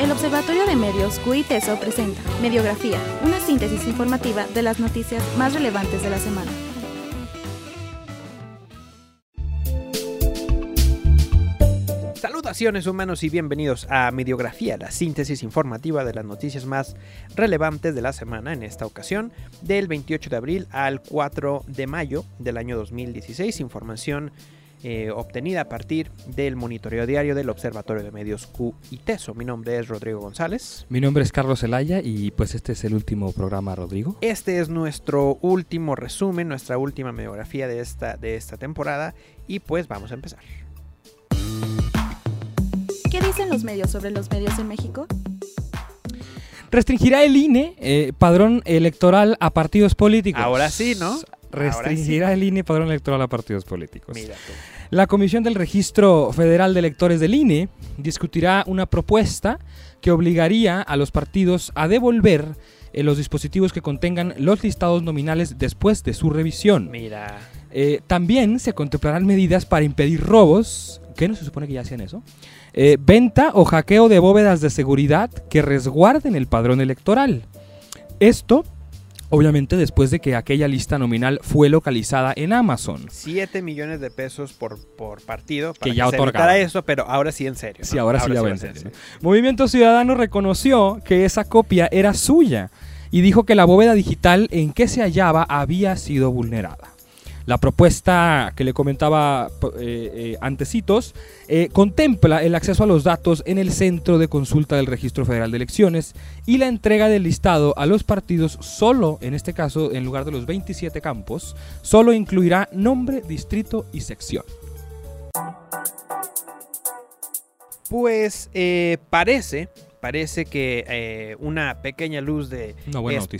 El Observatorio de Medios QITESO presenta Mediografía, una síntesis informativa de las noticias más relevantes de la semana. Salutaciones humanos y bienvenidos a Mediografía, la síntesis informativa de las noticias más relevantes de la semana, en esta ocasión del 28 de abril al 4 de mayo del año 2016. Información eh, obtenida a partir del monitoreo diario del Observatorio de Medios Q y TESO. Mi nombre es Rodrigo González. Mi nombre es Carlos Zelaya y pues este es el último programa, Rodrigo. Este es nuestro último resumen, nuestra última mediografía de esta, de esta temporada y pues vamos a empezar. ¿Qué dicen los medios sobre los medios en México? Restringirá el INE eh, padrón electoral a partidos políticos. Ahora sí, ¿no? Restringirá sí. el INE padrón electoral a partidos políticos. Mira tú. La Comisión del Registro Federal de Electores del INE discutirá una propuesta que obligaría a los partidos a devolver eh, los dispositivos que contengan los listados nominales después de su revisión. Mira. Eh, también se contemplarán medidas para impedir robos, que no se supone que ya hacían eso, eh, venta o hackeo de bóvedas de seguridad que resguarden el padrón electoral. Esto, obviamente, después de que aquella lista nominal fue localizada en Amazon. 7 millones de pesos por, por partido para Que ya otorgaba. eso, pero ahora sí en serio. Sí, ¿no? ahora, sí ya va va en serio. Movimiento Ciudadano reconoció que esa copia era suya y dijo que la bóveda digital en que se hallaba había sido vulnerada. La propuesta que le comentaba eh, eh, antecitos eh, contempla el acceso a los datos en el centro de consulta del Registro Federal de Elecciones y la entrega del listado a los partidos solo, en este caso, en lugar de los 27 campos, solo incluirá nombre, distrito y sección. Pues eh, parece, parece que eh, una pequeña luz de noticia.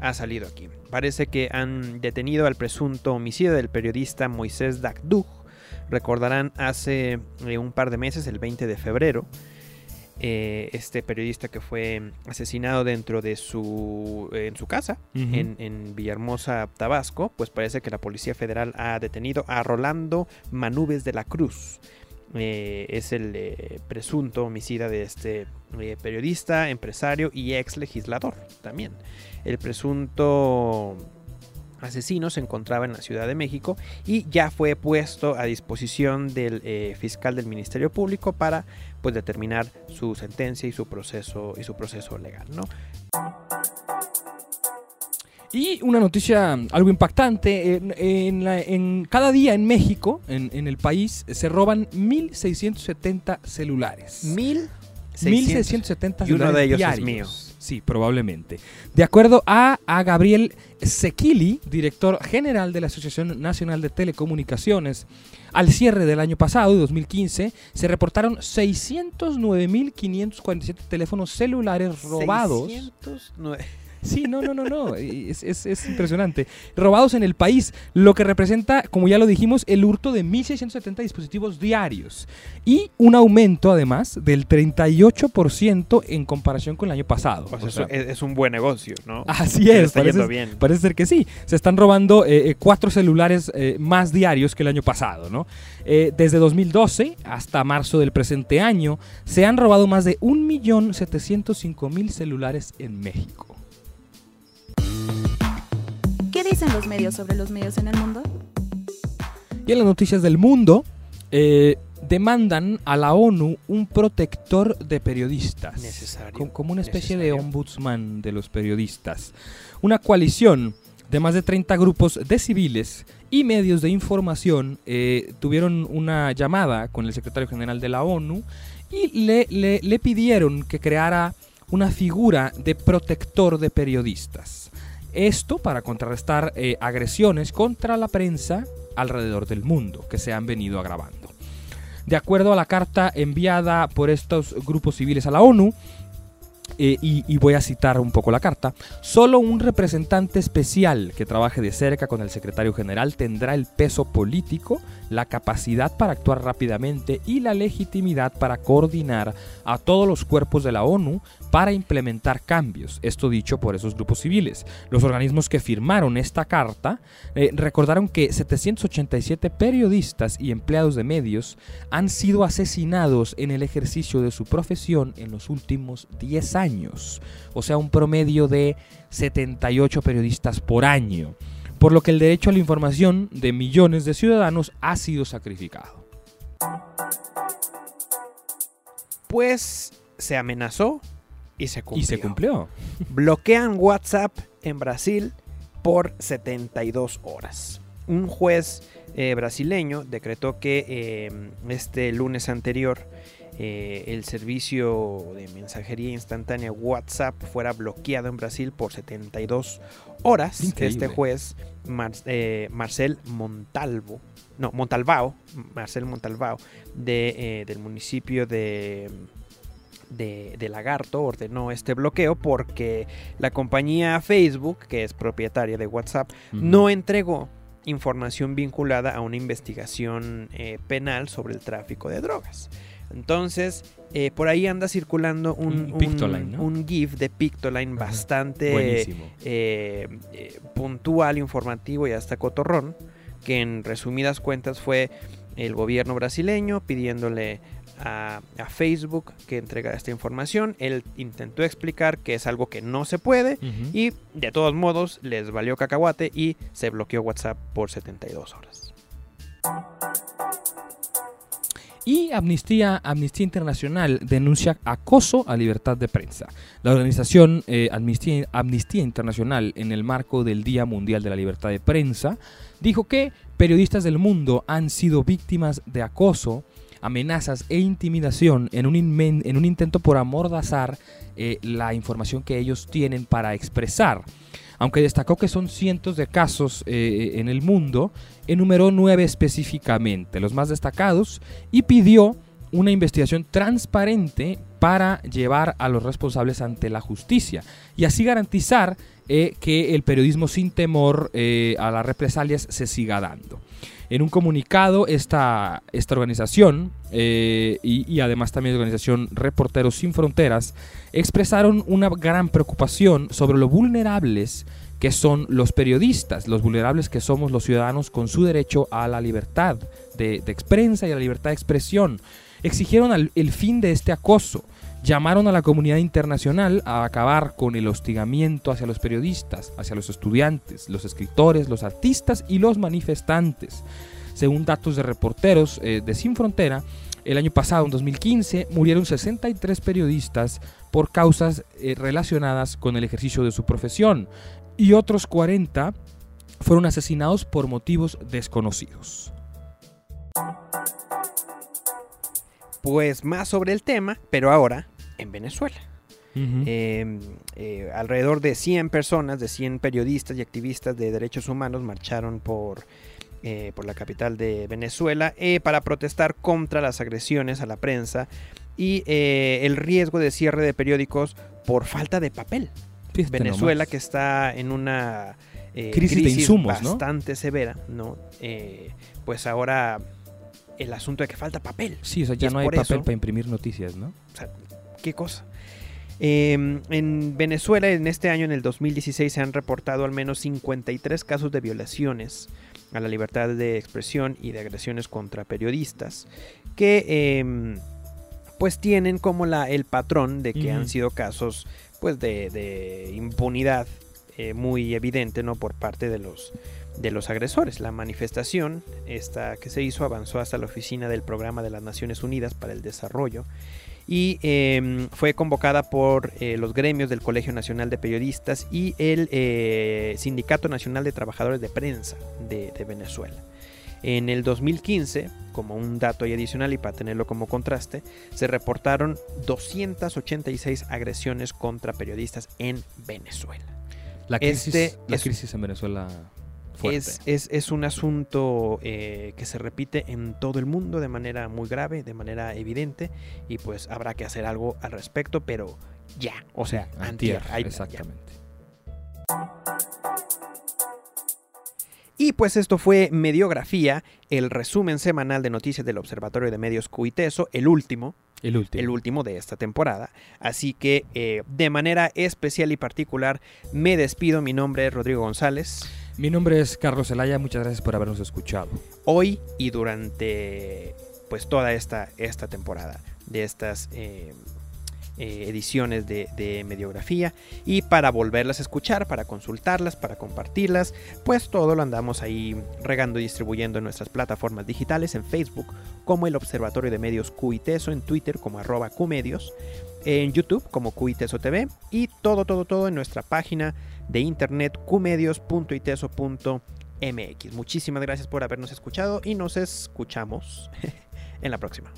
Ha salido aquí. Parece que han detenido al presunto homicidio del periodista Moisés Dagdug. Recordarán hace eh, un par de meses, el 20 de febrero, eh, este periodista que fue asesinado dentro de su en su casa en, en Villahermosa, Tabasco, pues parece que la Policía Federal ha detenido a Rolando Manubes de la Cruz. Eh, es el eh, presunto homicida de este eh, periodista, empresario y ex legislador también. El presunto asesino se encontraba en la Ciudad de México y ya fue puesto a disposición del eh, fiscal del Ministerio Público para pues determinar su sentencia y su proceso y su proceso legal, ¿no? Y una noticia algo impactante, en, en la- en cada día en México, en, en el país, se roban 1.670 celulares. Mil 1.670 Y uno de ellos es diarios. mío. Sí, probablemente. De acuerdo a, a Gabriel Sequili, director general de la Asociación Nacional de Telecomunicaciones, al cierre del año pasado, 2015, se reportaron 609.547 teléfonos celulares robados. 609. Sí, no, no, no, no. Es, es- es impresionante. Robados en el país, lo que representa, como ya lo dijimos, el hurto de 1.670 dispositivos diarios. Y un aumento, además, del 38% en comparación con el año pasado. O eso sea, es, es un buen negocio, ¿no? Así es, está parece, yendo bien. parece ser que sí. Se están robando eh, eh, cuatro celulares eh, más diarios que el año pasado, ¿no? Eh, desde 2012 hasta marzo del presente año, se han robado más de 1.705.000 celulares en México. Dicen los medios sobre los medios en el mundo? Y en las noticias del mundo, eh, demandan a la ONU un protector de periodistas. Necesario, Com- Como una especie de ombudsman de los periodistas. Una coalición de más de 30 grupos de civiles y medios de información eh, tuvieron una llamada con el secretario general de la ONU y le, le- le pidieron que creara una figura de protector de periodistas. Esto para contrarrestar eh, agresiones contra la prensa alrededor del mundo que se han venido agravando. De acuerdo a la carta enviada por estos grupos civiles a la ONU, eh, y, voy a citar un poco la carta, solo un representante especial que trabaje de cerca con el secretario general tendrá el peso político, la capacidad para actuar rápidamente y la legitimidad para coordinar a todos los cuerpos de la ONU para implementar cambios. Esto dicho por esos grupos civiles. Los organismos que firmaron esta carta eh, recordaron que 787 periodistas y empleados de medios han sido asesinados en el ejercicio de su profesión en los últimos 10 años. O sea, un promedio de 78 periodistas por año. Por lo que el derecho a la información de millones de ciudadanos ha sido sacrificado. Pues se amenazó y se cumplió. Y se cumplió. Bloquean WhatsApp en Brasil por 72 horas. Un juez eh, brasileño decretó que eh, este lunes anterior eh, el servicio de mensajería instantánea WhatsApp fuera bloqueado en Brasil por 72 horas. Increíble. Este juez, Mar- eh, Marcel Montalvo, no, Montalbao, Marcel Montalbao, de, eh, del municipio de, de, de Lagarto, ordenó este bloqueo porque la compañía Facebook, que es propietaria de WhatsApp, no entregó información vinculada a una investigación eh, penal sobre el tráfico de drogas. Entonces, eh, por ahí anda circulando un, Un Pictoline, ¿no? un GIF de Pictoline Ajá. bastante eh, eh, puntual, informativo y hasta cotorrón, que en resumidas cuentas fue el gobierno brasileño pidiéndole a, a Facebook que entregara esta información. Él intentó explicar que es algo que no se puede y de todos modos les valió cacahuate y se bloqueó WhatsApp por 72 horas. Y Amnistía, Amnistía Internacional denuncia acoso a libertad de prensa. La organización eh, Amnistía, Internacional, en el marco del Día Mundial de la Libertad de Prensa, dijo que periodistas del mundo han sido víctimas de acoso, amenazas e intimidación en un, inmen- en un intento por amordazar eh, la información que ellos tienen para expresar. Aunque destacó que son cientos de casos eh, en el mundo, enumeró nueve específicamente, los más destacados, y pidió una investigación transparente para llevar a los responsables ante la justicia y así garantizar eh, que el periodismo sin temor eh, a las represalias se siga dando. En un comunicado, esta, esta organización eh, y, además también la organización Reporteros Sin Fronteras expresaron una gran preocupación sobre lo vulnerables que son los periodistas, los vulnerables que somos los ciudadanos con su derecho a la libertad de, de y a la libertad de expresión. Exigieron el fin de este acoso, llamaron a la comunidad internacional a acabar con el hostigamiento hacia los periodistas, hacia los estudiantes, los escritores, los artistas y los manifestantes. Según datos de reporteros eh, de Sin Frontera, el año pasado, en 2015, murieron 63 periodistas por causas eh, relacionadas con el ejercicio de su profesión y otros 40 fueron asesinados por motivos desconocidos. Pues más sobre el tema, pero ahora en Venezuela. Eh, eh, alrededor de 100 personas, de 100 periodistas y activistas de derechos humanos marcharon por, eh, por la capital de Venezuela eh, para protestar contra las agresiones a la prensa y el riesgo de cierre de periódicos por falta de papel. Fíjate Venezuela nomás. que está en una Crisis de insumos, ¿no? bastante severa, ¿no? Pues ahora el asunto de que falta papel. Sí, o sea, ya no hay papel eso- para imprimir noticias, ¿no? O sea, qué cosa. Eh, en Venezuela, en este año, en el 2016, se han reportado al menos 53 casos de violaciones a la libertad de expresión y de agresiones contra periodistas, que eh, pues tienen como la, el patrón de que han sido casos pues de, de impunidad eh, muy evidente no por parte de los de los agresores. La manifestación esta que se hizo avanzó hasta la oficina del Programa de las Naciones Unidas para el Desarrollo y eh, fue convocada por eh, los gremios del Colegio Nacional de Periodistas y el eh, Sindicato Nacional de Trabajadores de Prensa de, Venezuela. En el 2015, como un dato adicional y para tenerlo como contraste, se reportaron 286 agresiones contra periodistas en Venezuela. La crisis, Este la es- crisis en Venezuela fuerte. Es, es- es un asunto eh, que se repite en todo el mundo de manera muy grave, de manera evidente, y pues habrá que hacer algo al respecto, pero ya, o sea, Antier, antier, ya. exactamente. Y pues esto fue Mediografía, el resumen semanal de noticias del Observatorio de Medios Cuiteso, el último, El último. el último de esta temporada. Así que eh, de manera especial y particular me despido. Mi nombre es Rodrigo González. Mi nombre es Carlos Zelaya, muchas gracias por habernos escuchado. Hoy y durante pues toda esta, esta temporada de estas eh, eh, ediciones de, Mediografía. Y para volverlas a escuchar, para consultarlas, para compartirlas, pues todo lo andamos ahí regando y distribuyendo en nuestras plataformas digitales, en Facebook como el Observatorio de Medios QITESO, en Twitter como arroba QMedios, en YouTube como QITESO TV y todo, todo, todo en nuestra página de internet qmedios.iteso.mx. Muchísimas gracias por habernos escuchado y nos escuchamos en la próxima.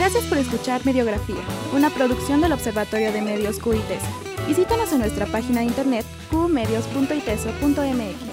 Gracias por escuchar Mediografía, una producción del Observatorio de Medios QITESO. Visítanos en nuestra página de internet qmedios.iteso.mx.